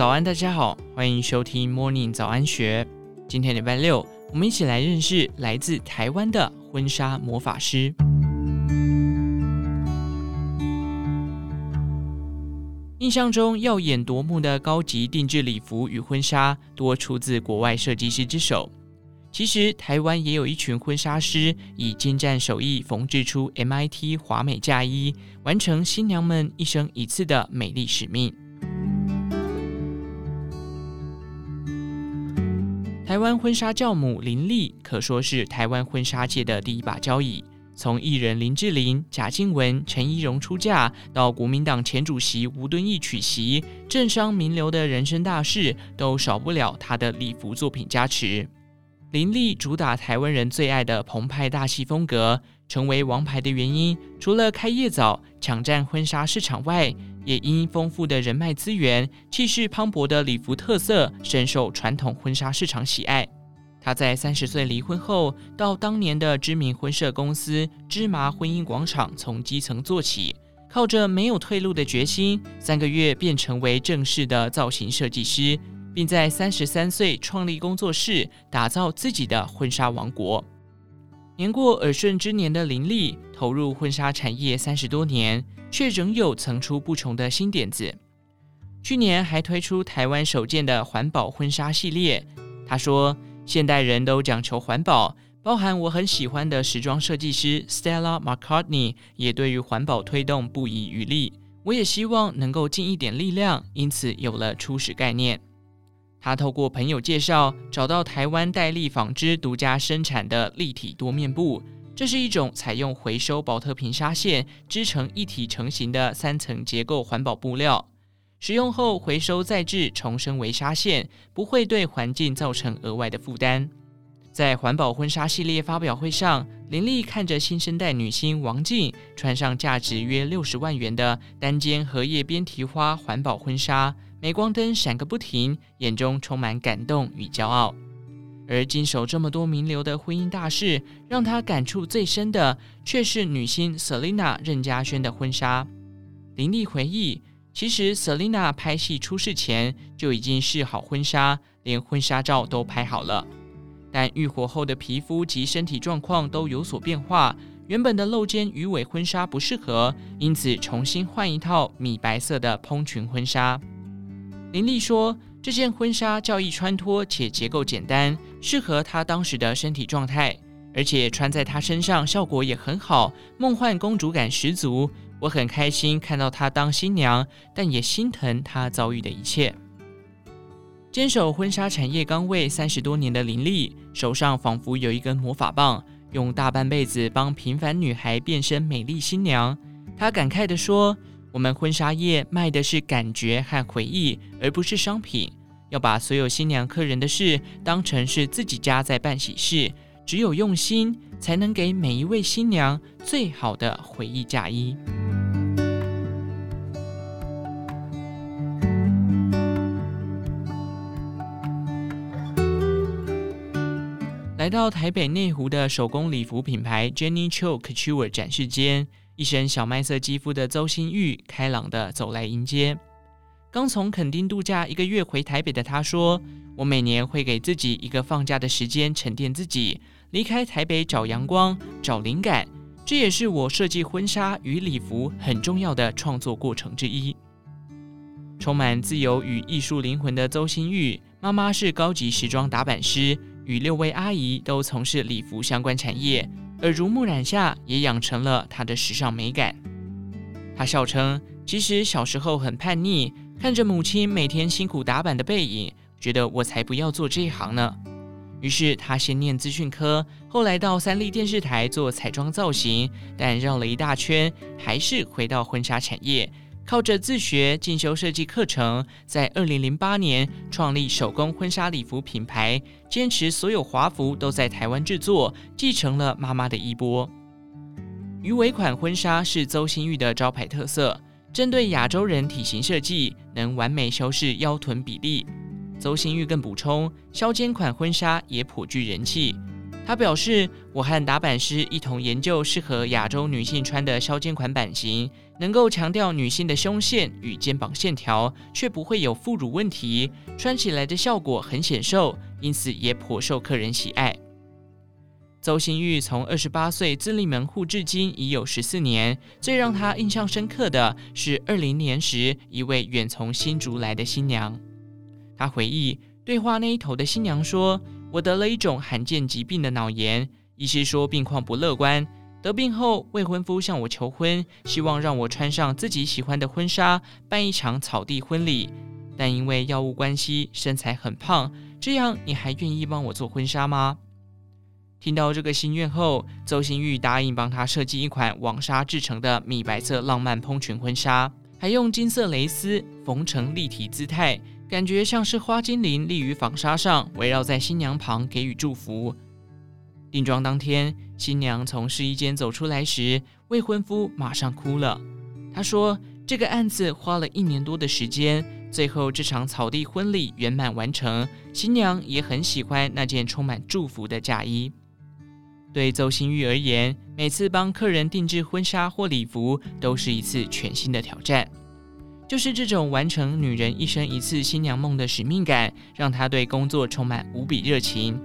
早安，大家好，欢迎收听 Morning 早安学。今天礼拜六，我们一起来认识来自台湾的婚纱魔法师。印象中耀眼夺目的高级定制礼服与婚纱，多出自国外设计师之手。其实，台湾也有一群婚纱师，以精湛手艺缝制出 MIT 华美嫁衣，完成新娘们一生一次的美丽使命。台湾婚纱教母林立可说是台湾婚纱界的第一把交椅。从艺人林志玲、贾静雯、陈怡蓉出嫁，到国民党前主席吴敦义娶媳，政商名流的人生大事都少不了她的礼服作品加持。林立主打台湾人最爱的澎湃大气风格，成为王牌的原因，除了开业早、抢占婚纱市场外，也因丰富的人脉资源、气势磅礴的礼服特色，深受传统婚纱市场喜爱。他在三十岁离婚后，到当年的知名婚摄公司芝麻婚姻广场从基层做起，靠着没有退路的决心，三个月便成为正式的造型设计师，并在三十三岁创立工作室，打造自己的婚纱王国。年过耳顺之年的林立，投入婚纱产业三十多年。却仍有层出不穷的新点子。去年还推出台湾首件的环保婚纱系列。他说：“现代人都讲求环保，包含我很喜欢的时装设计师 Stella McCartney 也对于环保推动不遗余力。我也希望能够尽一点力量，因此有了初始概念。他透过朋友介绍，找到台湾戴利纺织独家生产的立体多面布。”这是一种采用回收宝特瓶纱线织成一体成型的三层结构环保布料，使用后回收再制，重生为纱线，不会对环境造成额外的负担。在环保婚纱系列发表会上，林立看着新生代女星王静穿上价值约六十万元的单肩荷叶边提花环保婚纱，镁光灯闪个不停，眼中充满感动与骄傲。而经手这么多名流的婚姻大事，让他感触最深的却是女星 Selina 任家萱的婚纱。林立回忆，其实 Selina 拍戏出事前就已经试好婚纱，连婚纱照都拍好了。但愈火后的皮肤及身体状况都有所变化，原本的露肩鱼尾婚纱不适合，因此重新换一套米白色的蓬裙婚纱。林丽说。这件婚纱较易穿脱，且结构简单，适合她当时的身体状态，而且穿在她身上效果也很好，梦幻公主感十足。我很开心看到她当新娘，但也心疼她遭遇的一切。坚守婚纱产业岗位三十多年的林丽，手上仿佛有一根魔法棒，用大半辈子帮平凡女孩变身美丽新娘。她感慨地说。我们婚纱业卖的是感觉和回忆，而不是商品。要把所有新娘客人的事当成是自己家在办喜事，只有用心，才能给每一位新娘最好的回忆嫁衣。来到台北内湖的手工礼服品牌 Jenny Chou Couture 展示间。一身小麦色肌肤的邹馨玉开朗地走来迎接。刚从垦丁度假一个月回台北的她说：“我每年会给自己一个放假的时间沉淀自己，离开台北找阳光、找灵感。这也是我设计婚纱与礼服很重要的创作过程之一。”充满自由与艺术灵魂的邹馨玉，妈妈是高级时装打版师，与六位阿姨都从事礼服相关产业。耳濡目染下，也养成了她的时尚美感。她笑称，其实小时候很叛逆，看着母亲每天辛苦打板的背影，觉得我才不要做这一行呢。于是她先念资讯科，后来到三立电视台做彩妆造型，但绕了一大圈，还是回到婚纱产业。靠着自学进修设计课程，在二零零八年创立手工婚纱礼服品牌，坚持所有华服都在台湾制作，继承了妈妈的衣钵。鱼尾款婚纱是邹馨玉的招牌特色，针对亚洲人体型设计，能完美修饰腰臀比例。邹馨玉更补充，削肩款婚纱也颇具人气。他表示：“我和打版师一同研究适合亚洲女性穿的削肩款版型。”能够强调女性的胸线与肩膀线条，却不会有副乳问题，穿起来的效果很显瘦，因此也颇受客人喜爱。邹幸玉从二十八岁自立门户至今已有十四年，最让她印象深刻的是二零年时一位远从新竹来的新娘。她回忆，对话那一头的新娘说：“我得了一种罕见疾病的脑炎，医师说病况不乐观。得病后，未婚夫向我求婚，希望让我穿上自己喜欢的婚纱，办一场草地婚礼。但因为药物关系，身材很胖。这样，你还愿意帮我做婚纱吗？”听到这个心愿后，邹幸玉答应帮她设计一款网纱制成的米白色浪漫蓬裙婚纱，还用金色蕾丝缝成立体姿态，感觉像是花精灵立于纺纱上，围绕在新娘旁给予祝福。定妆当天，新娘从试衣间走出来时，未婚夫马上哭了。他说：“这个案子花了一年多的时间，最后这场草地婚礼圆满完成，新娘也很喜欢那件充满祝福的嫁衣。”对邹新玉而言，每次帮客人定制婚纱或礼服，都是一次全新的挑战。就是这种完成女人一生一次新娘梦的使命感，让她对工作充满无比热情。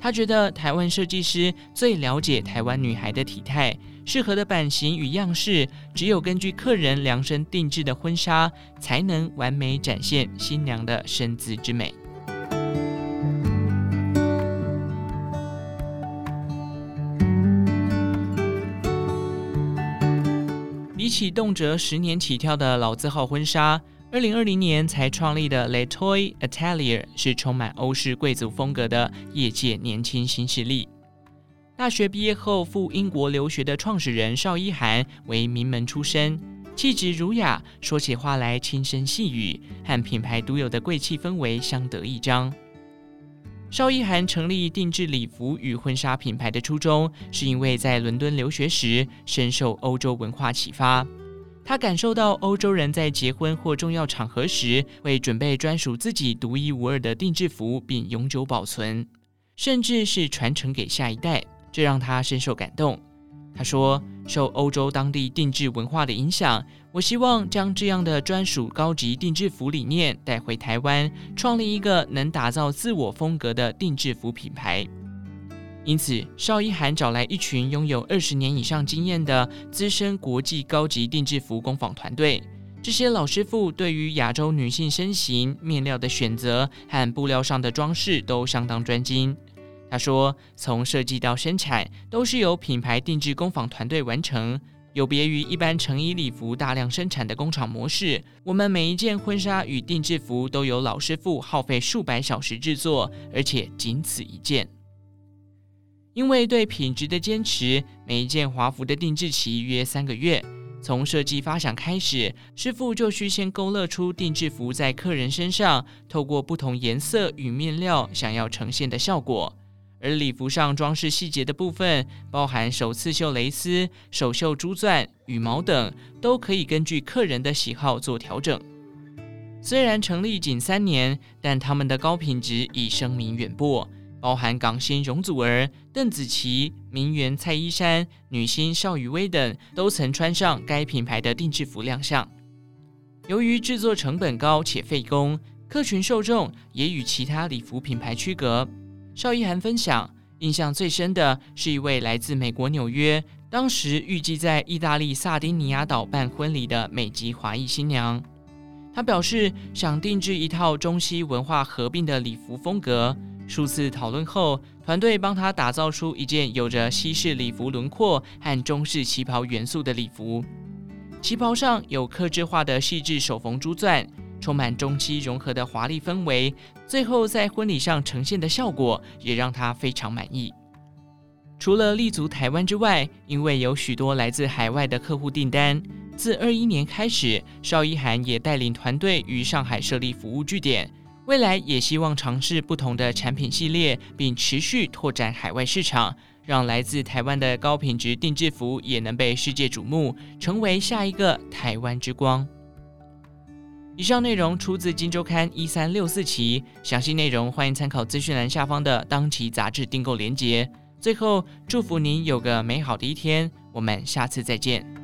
他觉得台湾设计师最了解台湾女孩的体态，适合的版型与样式，只有根据客人量身定制的婚纱，才能完美展现新娘的身姿之美。比起动辄十年起跳的老字号婚纱，二零二零年才创立的 Letoy Atelier 是充满欧式贵族风格的业界年轻新势力。大学毕业后赴英国留学的创始人邵一涵为名门出身，气质儒雅，说起话来轻声细语，和品牌独有的贵气氛围相得益彰。邵一涵成立定制礼服与婚纱品牌的初衷，是因为在伦敦留学时深受欧洲文化启发。他感受到欧洲人在结婚或重要场合时会准备专属自己独一无二的定制服，并永久保存，甚至是传承给下一代，这让他深受感动。他说：“受欧洲当地定制文化的影响，我希望将这样的专属高级定制服理念带回台湾，创立一个能打造自我风格的定制服品牌。因此，邵一涵找来一群拥有二十年以上经验的资深国际高级定制服工坊团队。这些老师傅对于亚洲女性身形、面料的选择和布料上的装饰都相当专精。”他说：“从设计到生产，都是由品牌定制工坊团队完成，有别于一般成衣礼服大量生产的工厂模式。我们每一件婚纱与定制服都由老师傅耗费数百小时制作，而且仅此一件。因为对品质的坚持，每一件华服的定制期约三个月。从设计发想开始，师傅就需先勾勒出定制服在客人身上，透过不同颜色与面料想要呈现的效果。”而礼服上装饰细节的部分，包含手刺绣蕾丝、手绣珠钻、羽毛等，都可以根据客人的喜好做调整。虽然成立仅三年，但他们的高品质已声名远播，包含港星容祖儿、邓紫棋、名媛蔡依珊、女星邵雨薇等，都曾穿上该品牌的定制服亮相。由于制作成本高且费工，客群受众也与其他礼服品牌区隔。邵一涵分享，印象最深的是一位来自美国纽约，当时预计在意大利萨丁尼亚岛办婚礼的美籍华裔新娘。她表示想定制一套中西文化合并的礼服风格。数次讨论后，团队帮他打造出一件有着西式礼服轮廓和中式旗袍元素的礼服。旗袍上有刻制化的细致手缝珠钻。充满中西融合的华丽氛围，最后在婚礼上呈现的效果也让他非常满意。除了立足台湾之外，因为有许多来自海外的客户订单，自二一年开始，邵一涵也带领团队于上海设立服务据点，未来也希望尝试不同的产品系列，并持续拓展海外市场，让来自台湾的高品质定制服也能被世界瞩目，成为下一个台湾之光。以上内容出自《金周刊》一三六四期，详细内容欢迎参考资讯栏下方的当期杂志订购链接。最后，祝福您有个美好的一天，我们下次再见。